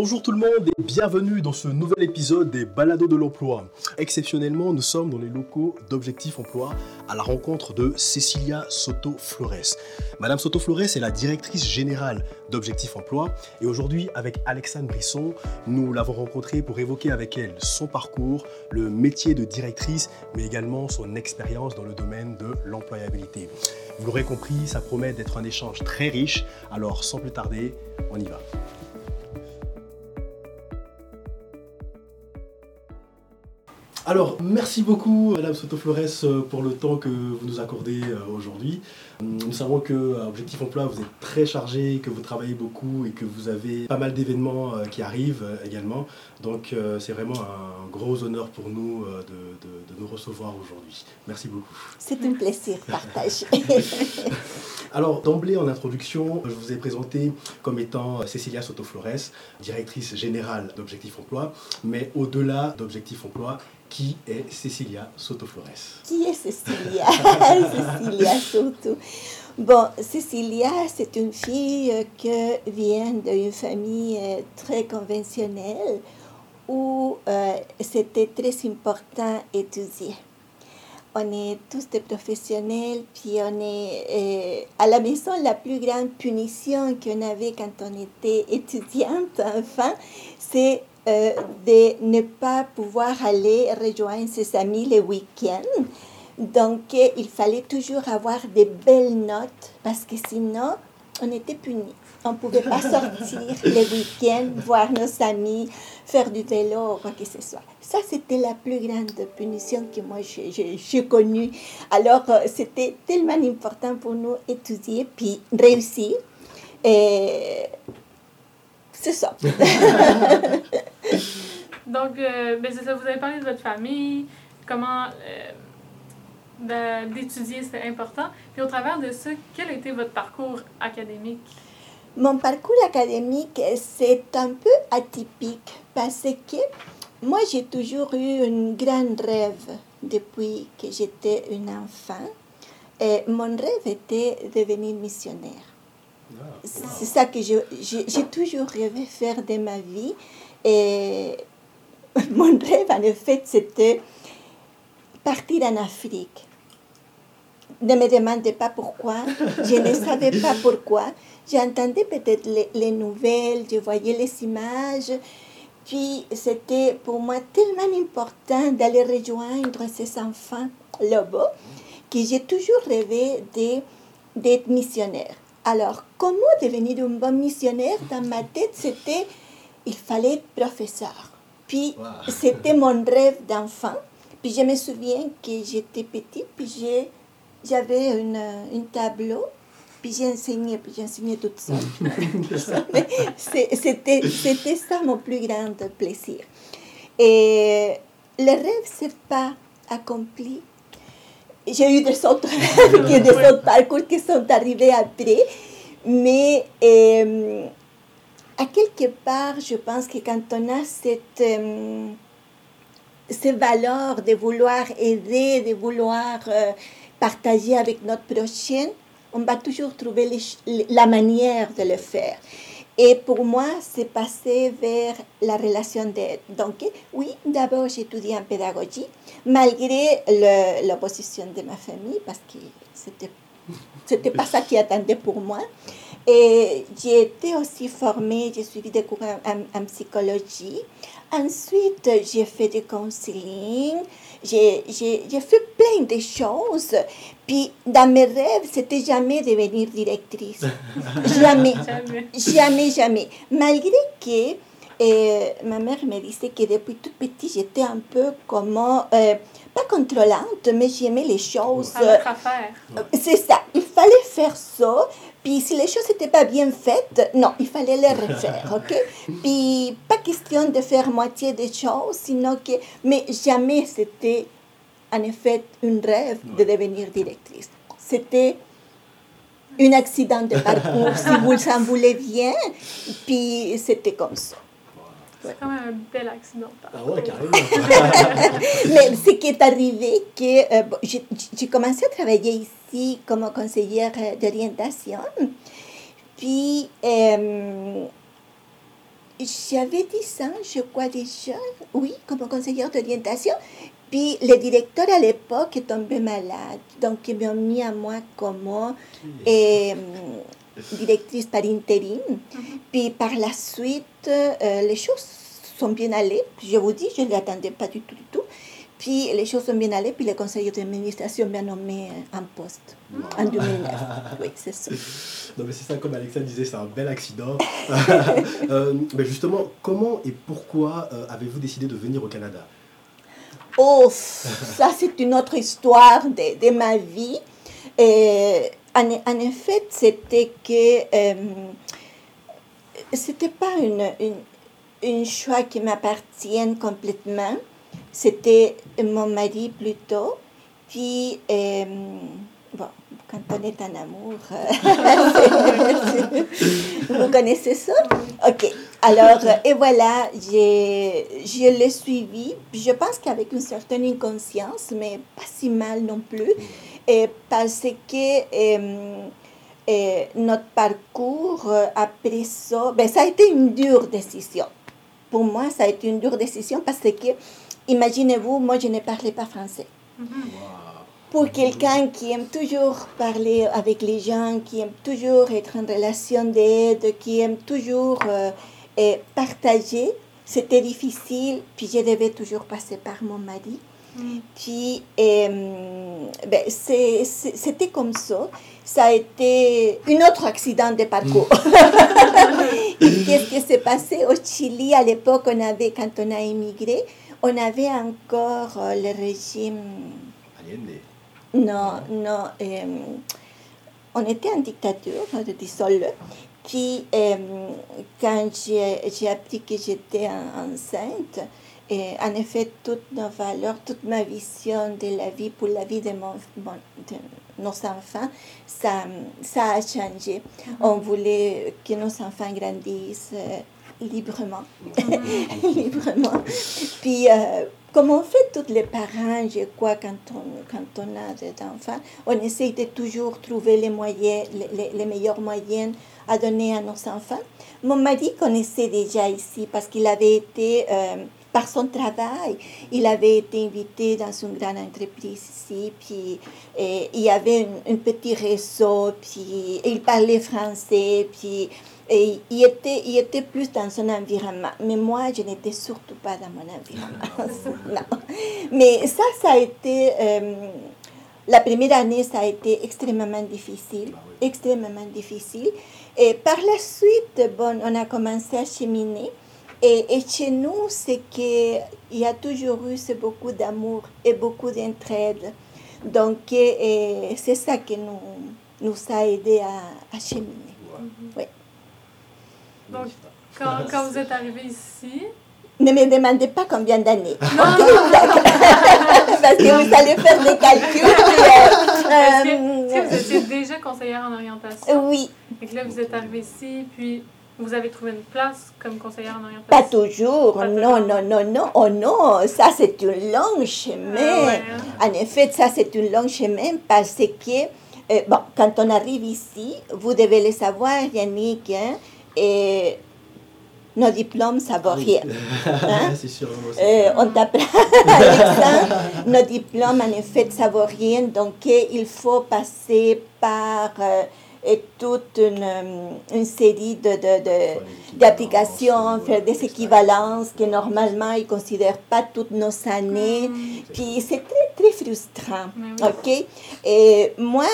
Bonjour tout le monde et bienvenue dans ce nouvel épisode des Balados de l'emploi. Exceptionnellement, nous sommes dans les locaux d'Objectif Emploi à la rencontre de Cecilia Soto Flores. Madame Soto Flores est la directrice générale d'Objectif Emploi et aujourd'hui avec Alexandre Brisson, nous l'avons rencontrée pour évoquer avec elle son parcours, le métier de directrice mais également son expérience dans le domaine de l'employabilité. Vous l'aurez compris, ça promet d'être un échange très riche, alors sans plus tarder, on y va. Alors, merci beaucoup, Madame Soto Flores, euh, pour le temps que vous nous accordez euh, aujourd'hui. Nous savons que euh, Objectif Emploi, vous êtes très chargé, que vous travaillez beaucoup et que vous avez pas mal d'événements qui arrivent également. Donc, c'est vraiment un gros honneur pour nous de, de nous recevoir aujourd'hui. Merci beaucoup. C'est un plaisir partagé. Alors, d'emblée, en introduction, je vous ai présenté comme étant Cécilia Soto Flores, directrice générale d'Objectif Emploi. Mais au-delà d'Objectif Emploi, qui est Cecilia Soto Flores Qui est Cecilia Cecilia Soto. Bon, Cecilia, c'est une fille qui vient d'une famille euh, très conventionnelle où euh, c'était très important d'étudier. On est tous des professionnels, puis on est euh, à la maison, la plus grande punition qu'on avait quand on était étudiante, enfin, c'est euh, de ne pas pouvoir aller rejoindre ses amis le week-end. Donc, euh, il fallait toujours avoir des belles notes parce que sinon, on était puni. On ne pouvait pas sortir le week-end, voir nos amis, faire du vélo ou quoi que ce soit. Ça, c'était la plus grande punition que moi j'ai connue. Alors, euh, c'était tellement important pour nous étudier puis réussir. Et c'est ça. Donc, euh, ben, ça, vous avez parlé de votre famille, comment euh, d'étudier c'était important. Puis au travers de ça, quel a été votre parcours académique? Mon parcours académique, c'est un peu atypique parce que moi, j'ai toujours eu un grand rêve depuis que j'étais une enfant. Et mon rêve était de devenir missionnaire. C'est ça que j'ai toujours rêvé faire de ma vie. Et mon rêve, en effet, c'était partir en Afrique. Ne me demandez pas pourquoi, je ne savais pas pourquoi. J'entendais peut-être les, les, nouvelles, je voyais les images. Puis c'était pour moi tellement important d'aller rejoindre ces enfants là-bas que j'ai toujours rêvé d'être missionnaire. Alors, comment devenir un bon missionnaire? Dans ma tête, c'était, il fallait être professeur. Puis, c'était mon rêve d'enfant. Puis, je me souviens que j'étais petite, puis j'avais un tableau, puis j'ai enseigné, puis j'ai enseigné toute seule. c'était, c'était ça mon plus grand plaisir. Et le rêve ne s'est pas accompli j'ai eu des autres, des autres parcours qui sont arrivés après. Mais euh, à quelque part, je pense que quand on a cette, euh, de vouloir aider, de vouloir euh, partager avec notre prochain, on va toujours trouver la manière de le faire. Et pour moi, c'est passé vers la relation d'aide. Donc, oui, d'abord, j'ai étudié en pédagogie, malgré l'opposition de ma famille, parce que c'était c'était pas ça qui attendait pour moi. Et j'ai été aussi formée, j'ai suivi des cours en, psychologie. Ensuite, j'ai fait du counseling, j'ai fait plein de choses. Puis, dans mes rêves, c'était jamais devenir directrice. jamais. jamais. Jamais, Malgré que euh, ma mère me disait que depuis tout petit, j'étais un peu comme, euh, pas contrôlante, mais j'aimais les choses. C'est ça. Il fallait faire ça. Puis si les choses n'étaient pas bien faites, non, il fallait les refaire, ok? Puis pas question de faire moitié des choses, sinon que... Mais jamais c'était, en effet, un rêve de devenir directrice. C'était un accident de parcours, si vous en voulez bien, puis c'était comme ça. C'est quand même un bel accident. Ah ouais, carrément. Mais ce qui est arrivé, que euh, j'ai commencé à travailler ici comme conseillère d'orientation. Puis, euh, j'avais 10 ans, je crois déjà, oui, comme conseillère d'orientation. Puis le directeur à l'époque est tombé malade, donc ils m'ont mis à moi comme euh, directrice par intérim. Puis par la suite, euh, les choses sont bien allées. Je vous dis, je ne l'attendais pas du tout, du tout. Puis les choses sont bien allées, puis le conseil d'administration m'a nommé en poste en 2009. Oui, c'est ça. Non, mais c'est ça, comme Alexa disait, c'est un bel accident. Euh, mais justement, comment et pourquoi avez-vous décidé de venir au Canada? Oh, ça c'est une autre histoire de, de ma vie. Et, en, effet, c'était que euh, c'était pas une, une, choix qui m'appartienne complètement. C'était mon mari plutôt. Puis, euh, bon, quand on est en amour, vous connaissez ça? Ok. Alors, et voilà, je l'ai suivi. Je pense qu'avec une certaine inconscience, mais pas si mal non plus, et parce que euh, euh, notre parcours après ça, ben, ça a été une dure décision. Pour moi, ça a été une dure décision parce que, imaginez-vous, moi, je ne parlais pas français. Pour quelqu'un qui aime toujours parler avec les gens, qui aime toujours être en relation d'aide, qui aime toujours euh, et partager, c'était difficile, puis je devais toujours passer par mon mari. Puis, euh, ben, c'était comme ça. Ça a été un autre accident de parcours. Mm. Qu'est-ce qui s'est passé au Chili à l'époque? On avait, Quand on a immigré, on avait encore euh, le régime. Non, non. Euh, on était en dictature, disons-le. Puis, euh, quand j'ai appris que j'étais enceinte, et en effet, toutes nos valeurs, toute ma vision de la vie pour la vie de, mon, nos enfants, ça, ça a changé. Mm-hmm. On voulait que nos enfants grandissent euh, librement. Mm-hmm. librement. Puis, euh, comme on fait tous les parents, je crois, quand on, quand on a des enfants, on essaie de toujours trouver les moyens, les, les meilleurs moyens à donner à nos enfants. Mon mari connaissait déjà ici parce qu'il avait été, euh, par son travail, il avait été invité dans une grande entreprise ici, puis et, il y avait un, petit réseau, puis il parlait français, puis et il, était, il était plus dans son environnement. Mais moi, je n'étais surtout pas dans mon environnement. non. Mais ça, ça a été... Euh, la première année, ça a été extrêmement difficile, ah extrêmement difficile. Et par la suite, bon, on a commencé à cheminer. Et, et chez nous, c'est qu'il y a toujours eu beaucoup d'amour et beaucoup d'entraide. Donc, c'est ça qui nous, nous a aidé à, à cheminer. Oui. Donc, quand, quand vous êtes arrivé ici, ne me demandez pas combien d'années. Parce que vous allez faire des calculs. Est-ce que, vous étiez déjà conseillère en orientation? Oui. Et que là, vous êtes arrivée ici, puis vous avez trouvé une place comme conseillère en orientation? Pas toujours. non, non, non, non. Oh non, ça c'est un long chemin. Ah en effet, ça c'est un long chemin parce que, euh, bon, quand on arrive ici, vous devez le savoir, Yannick, hein, et nos diplômes, ça vaut rien. Hein? C'est sûr. Euh, on t'apprend. Nos diplômes, en effet, ça vaut rien. Donc, il faut passer par euh, toute une, euh, une, série de, de, d'applications, faire des équivalences que normalement, ils ne considèrent pas toutes nos années. Puis, c'est très, très frustrant. OK? Et moi,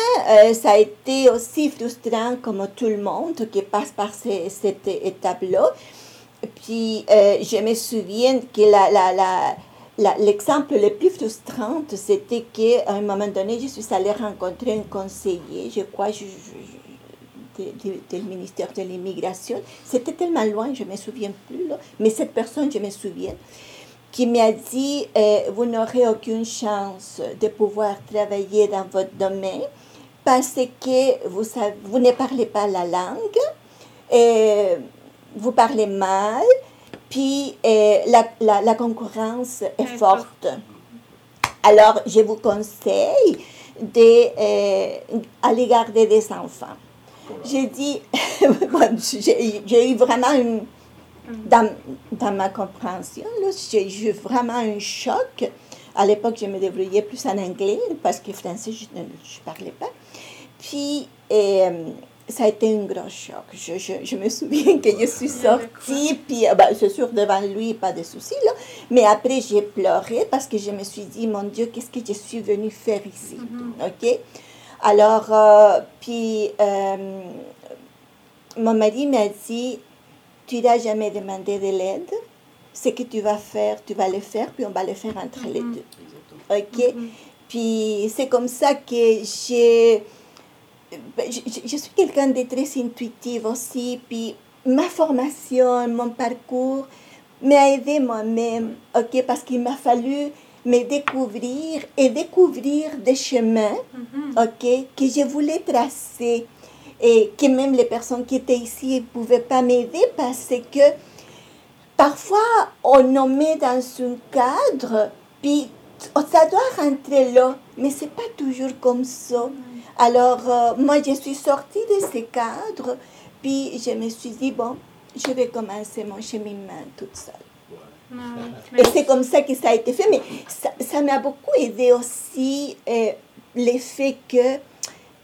ça a été aussi frustrant comme tout le monde qui passe par cette étape-là. Puis, euh, je me souviens que la, la, la, l'exemple le plus frustrant, c'était qu'à un moment donné, je suis allée rencontrer un conseiller, je crois, je, du ministère de l'immigration. C'était tellement loin, je ne me souviens plus, là. mais cette personne, je me souviens, qui m'a dit euh, Vous n'aurez aucune chance de pouvoir travailler dans votre domaine parce que vous, savez, vous ne parlez pas la langue. Et vous parlez mal, puis euh, la, la, la, concurrence est forte. Alors, je vous conseille d'aller euh, garder des enfants. J'ai dit, j'ai eu vraiment une, dans, dans ma compréhension. J'ai eu vraiment un choc. À l'époque, je me débrouillais plus en anglais parce que français, je ne je parlais pas. Puis, euh, ça a été un gros choc. Je, je, je me souviens que je suis sortie, puis euh, ben, c'est sûr, devant lui, pas de soucis, là. Mais après, j'ai pleuré parce que je me suis dit, mon Dieu, qu'est-ce que je suis venue faire ici? Mhm. OK? Alors, euh, puis, euh, mon mari m'a dit, tu n'as jamais demandé de l'aide. Ce que tu vas faire, tu vas le faire, puis on va le faire entre les Mhm. deux. OK? Mhm. Puis c'est comme ça que j'ai... ben, Je, suis quelqu'un de très intuitif aussi, puis ma formation, mon parcours m'a aidé moi-même, ok, parce qu'il m'a fallu me découvrir et découvrir des chemins, Mhm. ok, que je voulais tracer et que même les personnes qui étaient ici ne pouvaient pas m'aider parce que parfois on nous met dans un cadre, puis ça doit rentrer là, mais c'est pas toujours comme ça. Alors, euh, moi, je suis sortie de ce cadre, puis je me suis dit, bon, je vais commencer mon cheminement toute seule. Et c'est comme ça que ça a été fait, mais ça m'a beaucoup aidé aussi euh, le fait que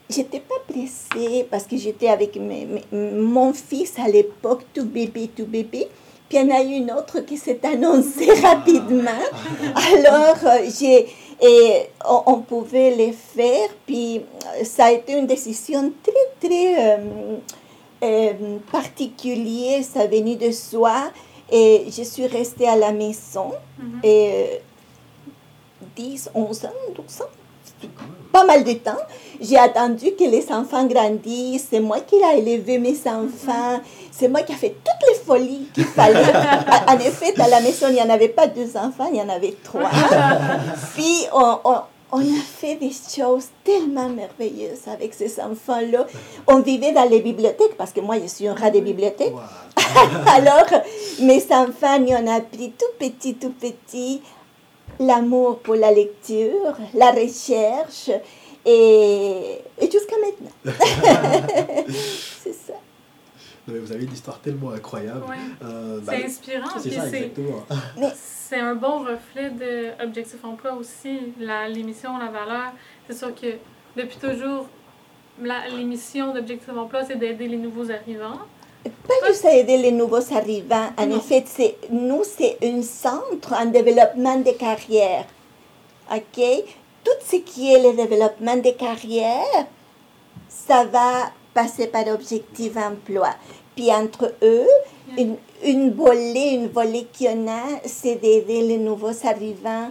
j'étais pas pressée parce que j'étais avec mes- mes- mon fils à l'époque, tout bébé, tout bébé. Puis il y en a eu une autre qui s'est annoncée rapidement. Alors, euh, j'ai, et on, on pouvait les faire. Puis euh, ça a été une décision très, très euh, particulière. Ça venu de soi. Et je suis restée à la maison. Mhm. Et euh, 10, 11 ans, 12 ans, pas mal de temps. J'ai attendu que les enfants grandissent. C'est moi qui ai élevé mes enfants. C'est moi qui ai fait toutes les folies qu'il fallait. En effet, à la maison, il n'y en avait pas deux enfants, il y en avait trois. Puis, on, on- on a fait des choses tellement merveilleuses avec ces enfants-là. On vivait dans les bibliothèques, parce que moi, je suis un rat des bibliothèques. Alors, mes enfants, ils ont appris tout petit, tout petit, l'amour pour la lecture, la recherche, et, et jusqu'à maintenant. c'est ça. Non, mais Vous avez une histoire tellement incroyable. Ouais. Euh, bah, C'est inspirant, c'est ça, c'est exactement. c'est un bon reflet de Objectif Emploi aussi, la- l'émission La Valeur. C'est sûr que depuis toujours, l'émission d'Objectif Emploi, c'est d'aider les nouveaux arrivants. Pas juste à aider les nouveaux arrivants. En Non. effet, c'est, nous, c'est un centre en développement de carrière. OK? Tout ce qui est le développement de carrière, ça va passer par objectif emploi. Puis entre eux, une, une volée, une volée qu'il y en a, c'est d'aider les nouveaux arrivants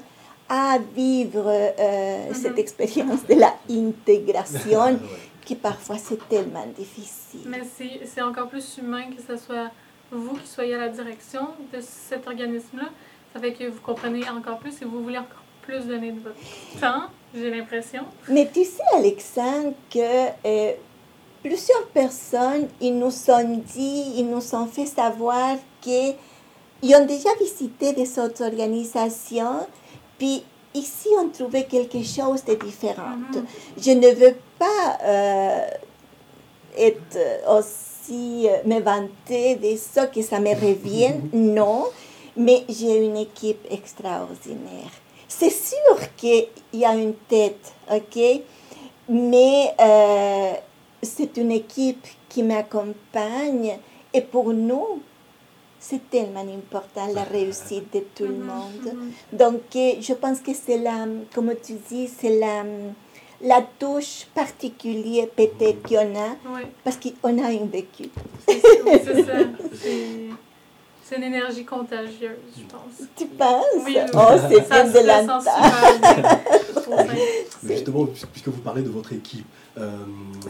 à vivre euh, cette expérience de la intégration Ouais. Qui parfois c'est tellement difficile. Mais c'est encore plus humain que ce soit vous qui soyez à la direction de cet organisme-là. Ça fait que vous comprenez encore plus et vous voulez encore plus donner de votre temps, j'ai l'impression. Mais tu sais, Alexandre, que euh, plusieurs personnes, ils nous ont dit, ils nous ont fait savoir qu'ils ont déjà visité des autres organisations, puis ici, on trouvait quelque chose de différent. Mhm. Je ne veux pas euh, être aussi, euh, me vanter de ça, que ça me revienne, non, mais j'ai une équipe extraordinaire. C'est sûr qu'il y a une tête, ok, mais euh, c'est une équipe qui m'accompagne et pour nous, c'est tellement important la réussite de tout le Mhm, monde. mhm. Donc, je pense que c'est la, comme tu dis, c'est la, la touche particulière peut-être qu'il y en a, Oui, parce qu'on a un vécu. c'est ça. C'est- une énergie contagieuse, je pense. Tu penses? Oui, oui. Oh, c'est Ça bien de la ressent super bien. Trop bien. Mais justement, puis- puisque vous parlez de votre équipe, euh,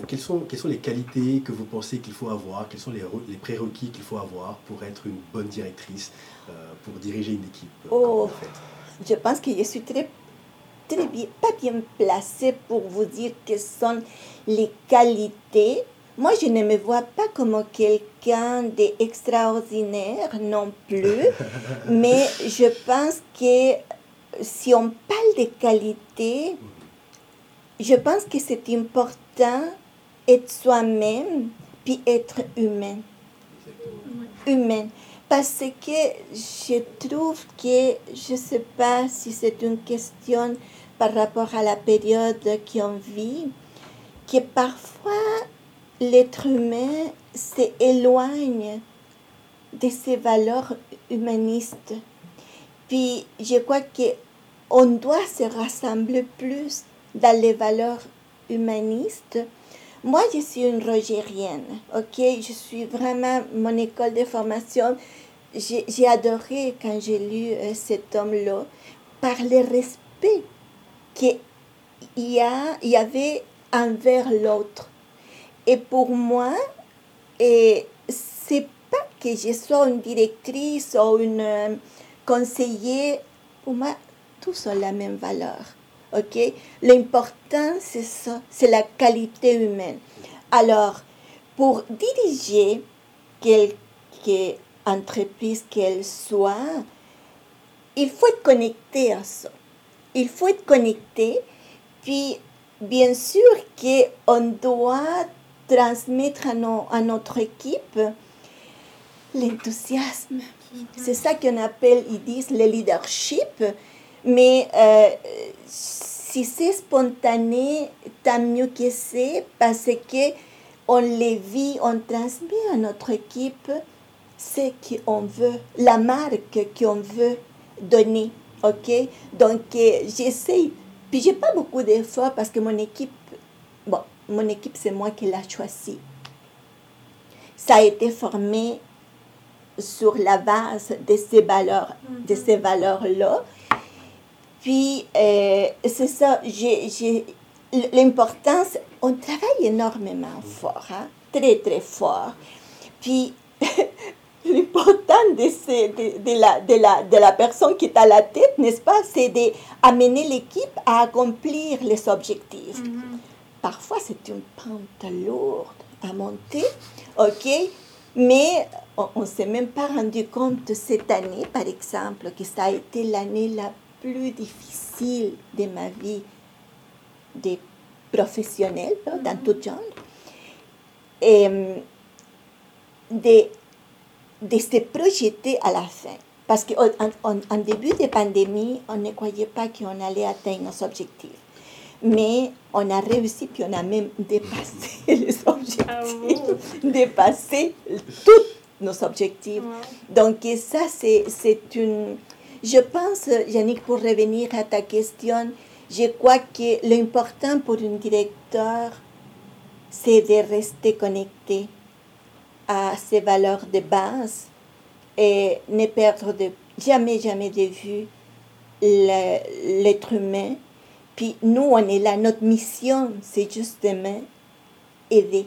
quelles, sont, quelles sont les qualités que vous pensez qu'il faut avoir? Quels sont les, re- les prérequis qu'il faut avoir pour être une bonne directrice, euh, pour diriger une équipe euh, Oh. Je pense que je suis très, très bien, pas bien placée pour vous dire quelles sont les qualités. Moi, je ne me vois pas comme quelqu'un d'extraordinaire non plus, mais je pense que si on parle de qualité, je pense que c'est important être soi-même puis être humain. Oui. humaine. Parce que je trouve que, je ne sais pas si c'est une question par rapport à la période qu'on vit, que parfois l'être humain s'éloigne de ses valeurs humanistes. Puis je crois qu'on doit se rassembler plus dans les valeurs humanistes. Moi, je suis une rogérienne, ok? Je suis vraiment mon école de formation. J'ai adoré quand j'ai lu euh, cet homme-là par le respect qu'il y, y avait envers l'autre. Et pour moi, et c'est pas que je sois une directrice ou une euh, conseillère. Pour moi, tous ont la même valeur. OK? L'important, c'est ça, c'est la qualité humaine. Alors, pour diriger quelque entreprise qu'elle soit, il faut être connecté à ça. Il faut être connecté. Puis, bien sûr qu'on doit transmettre à, à notre équipe l'enthousiasme. C'est ça qu'on appelle, ils disent, le leadership. Mais euh, si c'est spontané, tant mieux que c'est, parce que on les vit, on transmet à notre équipe ce qu'on veut, la marque qu'on veut donner. OK? Donc, euh, j'essaie. Puis, j'ai pas beaucoup d'efforts parce que mon équipe, bon, mon équipe, c'est moi qui l'ai choisi. Ça a été formé sur la base de ces valeurs, de mhm. ces valeurs-là. Puis, euh, c'est ça, j'ai, l'importance, on travaille énormément fort, hein, très, très fort. Puis, l'important de, de, de, la, de, la, de la personne qui est à la tête, n'est-ce pas, c'est d'amener l'équipe à accomplir les objectifs. Mhm. Parfois, c'est une pente lourde à monter, OK? Mais on ne s'est même pas rendu compte cette année, par exemple, que ça a été l'année la plus difficile de ma vie de professionnelle, dans tout genre. Et de, de se projeter à la fin. Parce qu'en début de pandémie, on ne croyait pas qu'on allait atteindre nos objectifs mais on a réussi, puis on a même dépassé les objectifs, ah dépassé tous nos objectifs. Donc ça, c'est une... Je pense, Yannick, pour revenir à ta question, je crois que l'important pour un directeur, c'est de rester connecté à ses valeurs de base et ne perdre de, jamais, jamais de vue l'être humain puis nous, on est là, notre mission, c'est justement aider.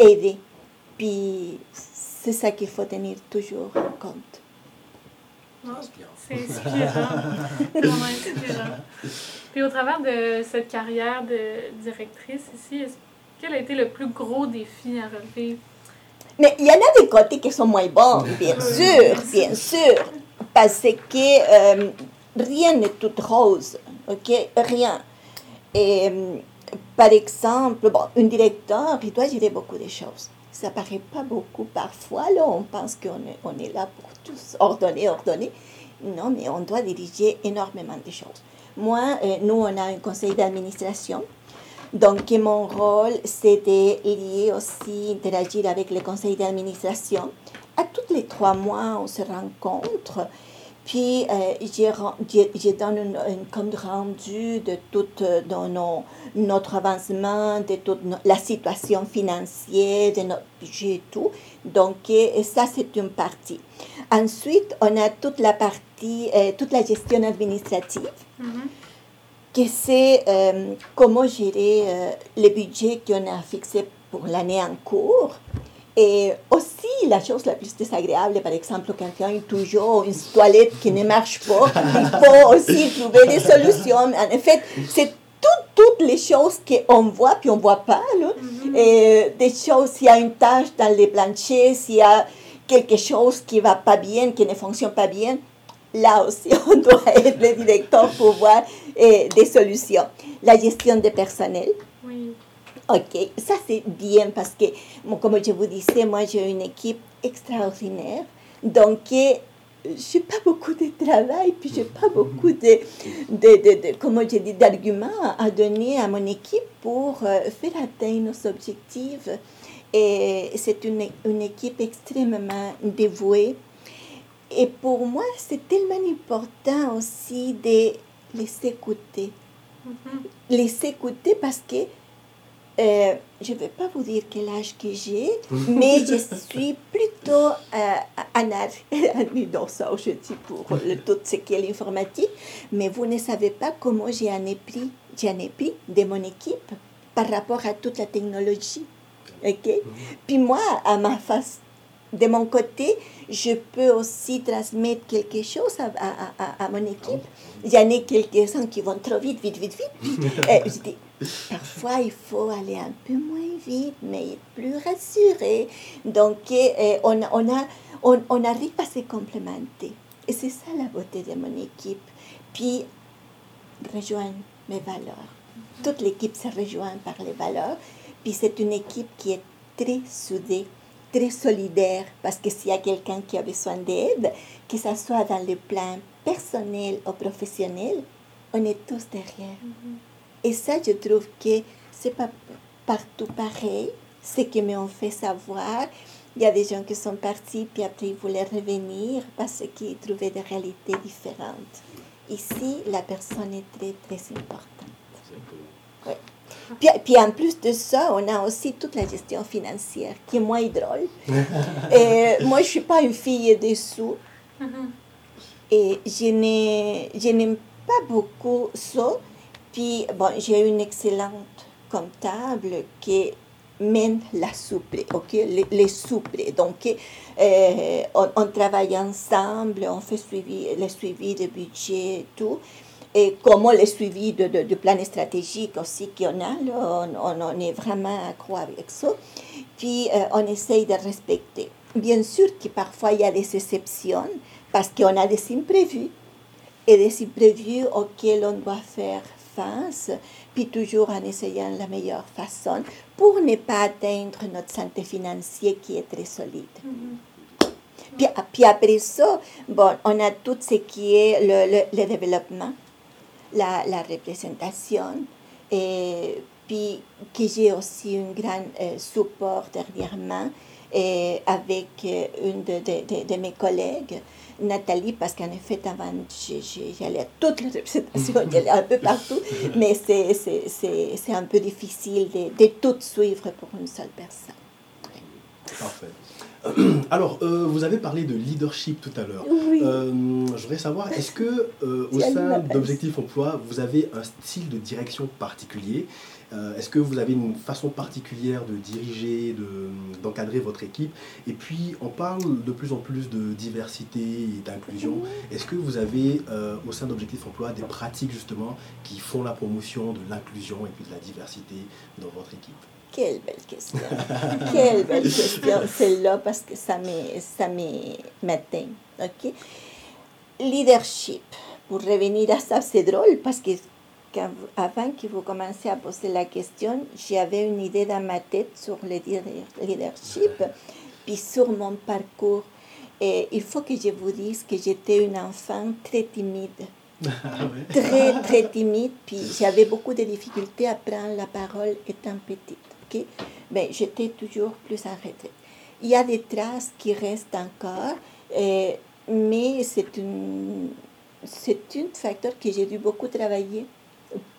Aider. Puis c'est ça qu'il faut tenir toujours en compte. C'est inspirant. vraiment inspirant. Puis au travers de cette carrière de directrice ici, quel a été le plus gros défi à relever? Mais il y en a des côtés qui sont moins bons, bien sûr, bien sûr. Parce que euh, rien n'est tout rose ok? Rien. Et par exemple, bon, un directeur, il doit gérer beaucoup de choses. Ça paraît pas beaucoup parfois, là, on pense qu'on est, on est là pour tous ordonner, ordonner. Non, mais on doit diriger énormément de choses. Moi, euh, nous, on a un conseil d'administration. Donc, mon rôle, de lier aussi, interagir avec le conseil d'administration. À tous les trois mois, on se rencontre puis, euh, j'ai donné un, compte rendu de tout euh, notre avancement, de toute la situation financière, de notre budget et tout. Donc, ça, c'est une partie. Ensuite, on a toute la partie, euh, toute la gestion administrative, mm-hmm. Que c'est comment gérer le budget qu'on a fixé pour l'année en cours et aussi, la chose la plus désagréable, par exemple, quand il y a toujours une toilette qui ne marche pas, il faut aussi trouver des solutions. En effet, c'est toutes les choses qu'on voit puis on ne voit pas. Mm-hmm. Et des choses, s'il y a une tâche dans les planchers, s'il y a quelque chose qui ne va pas bien, qui ne fonctionne pas bien, là aussi, on doit être le directeur pour voir eh, des solutions. La gestion des personnels. Ok, ça c'est bien parce que, comme je vous disais, moi j'ai une équipe extraordinaire. Donc, j'ai pas beaucoup de travail, puis j'ai pas beaucoup de, de, de, comment je dis, d'arguments à donner à mon équipe pour euh, faire atteindre nos objectifs. Et c'est une, une équipe extrêmement dévouée. Et pour moi, c'est tellement important aussi de les écouter. Les écouter parce que euh, je ne vais pas vous dire quel âge que j'ai, mais je suis plutôt euh, dans ça aujourd'hui pour le, tout ce qui est l'informatique, mais vous ne savez pas comment j'ai un épris, j'ai un épris de mon équipe par rapport à toute la technologie. ok? Puis moi, à ma face, de mon côté, je peux aussi transmettre quelque chose à, à, à, mon équipe. Il y en a quelques-uns qui vont trop vite, vite, vite, vite. Je dis, parfois, il faut aller un peu moins vite, mais plus rassuré. Donc, eh, on, on, a, on, on arrive à se complémenter. Et c'est ça la beauté de mon équipe. Puis, rejoindre mes valeurs. Toute l'équipe se rejoint par les valeurs. Puis, c'est une équipe qui est très soudée très solidaire parce que s'il y a quelqu'un qui a besoin d'aide, que ce soit dans le plan personnel ou professionnel, on est tous derrière. Et ça, je trouve que c'est pas partout pareil. Ce qui m'ont fait savoir, il y a des gens qui sont partis, puis après ils voulaient revenir parce qu'ils trouvaient des réalités différentes. Ici, la personne est très, très importante. Puis, puis, en plus de ça, on a aussi toute la gestion financière qui est moins drôle. Et moi, je ne suis pas une fille des sous. Et je n'aime pas beaucoup ça. Puis, bon, j'ai une excellente comptable qui mène la soupe, ok, les, les. Donc, euh, on, on, travaille ensemble, on fait suivi, le suivi de budget et tout et comment le suivi de, de, de plan stratégique aussi qu'on a, on, on, est vraiment accro avec ça. Puis euh, on essaye de respecter. Bien sûr que parfois il y a des exceptions parce qu'on a des imprévus et des imprévus auxquels on doit faire face, puis toujours en essayant la meilleure façon pour ne pas atteindre notre santé financière qui est très solide. Mm-hmm. Puis, puis, après ça, bon, on a tout ce qui est le, le, le développement la, la représentation. Et puis que j'ai aussi un grand euh, support dernièrement et avec euh, une de, de, de, mes collègues, Nathalie, parce qu'en effet, avant, j'allais à toutes les représentations, j'allais un peu partout, mais c'est un peu difficile de, de tout suivre pour une seule personne. Parfait. Alors, euh, vous avez parlé de leadership tout à l'heure. Euh, je voudrais savoir, est-ce que euh, au sein d'Objectif Emploi, vous avez un style de direction particulier? Est-ce que vous avez une façon particulière de diriger, d'encadrer votre équipe? Et puis, on parle de plus en plus de diversité et d'inclusion. Est-ce que vous avez au sein d'Objectif Emploi des pratiques justement qui font la promotion de l'inclusion et puis de la diversité dans votre équipe? Quelle belle question. Quelle belle question, celle-là, parce que ça m'atteint. OK? Leadership. Pour revenir à ça, c'est drôle parce que avant que vous commenciez à poser la question, j'avais une idée dans ma tête sur le leadership, puis sur mon parcours. Et il faut que je vous dise que j'étais une enfant très timide. Ah très, très timide, puis j'avais beaucoup de difficultés à prendre la parole étant petite mais j'étais toujours plus en retraite. Il y a des traces qui restent encore, euh, mais c'est un c'est un facteur que j'ai dû beaucoup travailler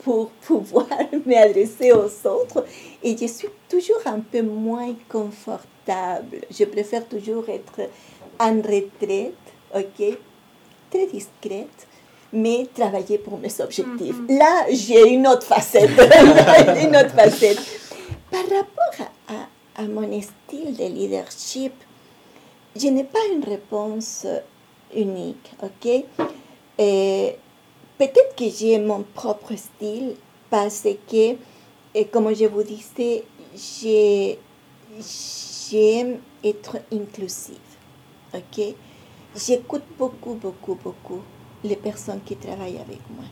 pour pouvoir m'adresser aux autres. Et je suis toujours un peu moins confortable. Je préfère toujours être en retraite, ok, très discrète, mais travailler pour mes objectifs. Mm-hmm. Là, j'ai une autre facette, une autre facette. Par rapport à, mon style de leadership, je n'ai pas une réponse unique, ok? Peut-être que j'ai mon propre style parce que, et comme je vous disais, j'aime être inclusive, ok? J'écoute beaucoup, beaucoup, beaucoup les personnes qui travaillent avec moi.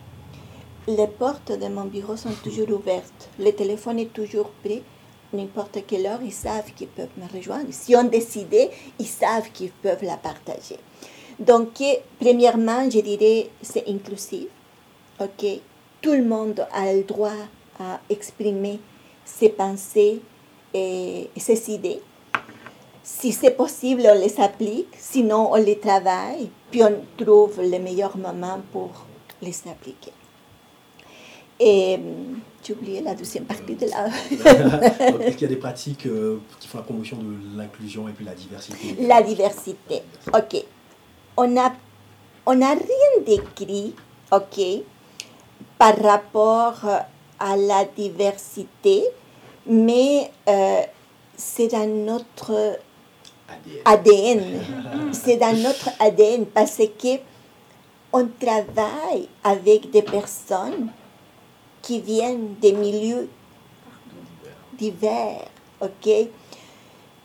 Les portes de mon bureau sont toujours ouvertes. Le téléphone est toujours prêt. N'importe quelle heure, ils savent qu'ils peuvent me rejoindre. Si on décidé, ils savent qu'ils peuvent la partager. Donc, premièrement, je dirais, c'est inclusif. OK? Tout le monde a le droit à exprimer ses pensées et ses idées. Si c'est possible, on les applique, sinon on les travaille, puis on trouve le meilleur moment pour les appliquer. Et j'ai oublié la deuxième partie de la... Est-ce qu'il y a des pratiques euh, qui font la promotion de l'inclusion et puis la diversité? La diversité, ok. On n'a on a rien décrit, ok, par rapport à la diversité, mais euh, c'est dans notre ADN. c'est dans notre ADN parce que on travaille avec des personnes qui viennent des milieux divers, ok?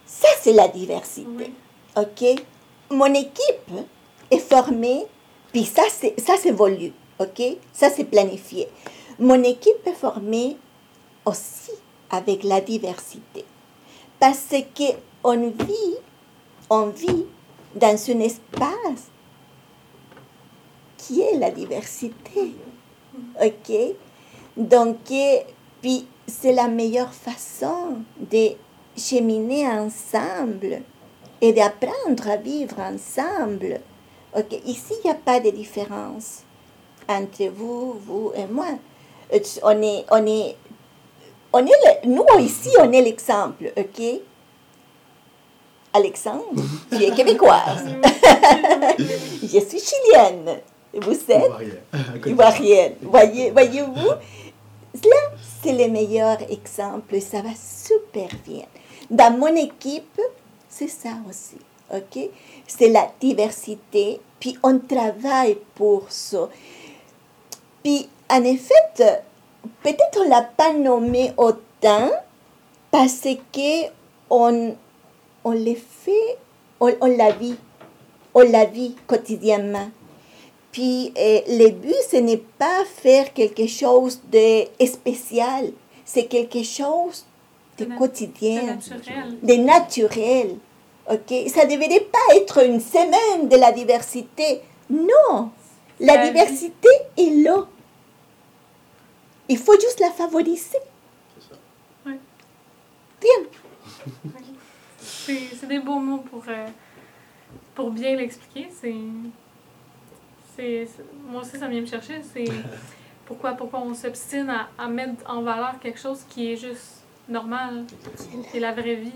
Ça, c'est la diversité, ok? Mon équipe est formée, puis ça, c'est, ça s'évolue, ok? Ça, c'est planifié. Mon équipe est formée aussi avec la diversité. Parce qu'on vit, on vit dans un espace qui est la diversité. OK? Donc, puis c'est la meilleure façon de cheminer ensemble et d'apprendre à vivre ensemble. OK? Ici, il n'y a pas de différence entre vous, vous et moi. On est, on est, on est nous ici, on est l'exemple, OK? Alexandre, tu es québécoise. Je suis chilienne. Vous êtes Ivoirienne. Voyez, voyez-vous? C'est le meilleur exemple. Ça va super bien. Dans mon équipe, c'est ça aussi. OK? C'est la diversité. Puis on travaille pour ça. Puis, en effet, peut-être on l'a pas nommé autant parce que on, on le fait, on, on la vit. On la vit quotidiennement. Puis euh, le but, ce n'est pas faire quelque chose de spécial, c'est quelque chose de, quotidien, de naturel. Ok, ça ne devrait pas être une semaine de la diversité. Non, la diversité est là. Il faut juste la favoriser. C'est ça. Oui. Bien. C'est des beaux mots pour, euh, pour bien l'expliquer. C'est moi aussi, ça vient me chercher. C'est pourquoi, pourquoi on s'obstine à, mettre en valeur quelque chose qui est juste normal. C'est la vraie vie.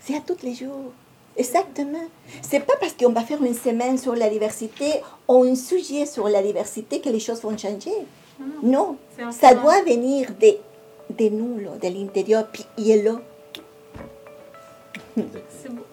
C'est à tous les jours. Exactement. C'est pas parce qu'on va faire une semaine sur la diversité ou un sujet sur la diversité que les choses vont changer. Non. Ça doit venir de, de nous, de l'intérieur, puis il est là. C'est beau.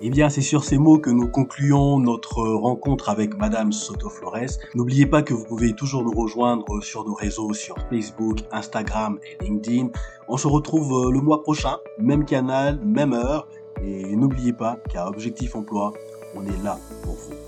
Eh bien, c'est sur ces mots que nous concluons notre rencontre avec Madame Soto Flores. N'oubliez pas que vous pouvez toujours nous rejoindre sur nos réseaux, sur Facebook, Instagram et LinkedIn. On se retrouve euh, le mois prochain, même canal, même heure. Et n'oubliez pas qu'à Objectif Emploi, on est là pour vous.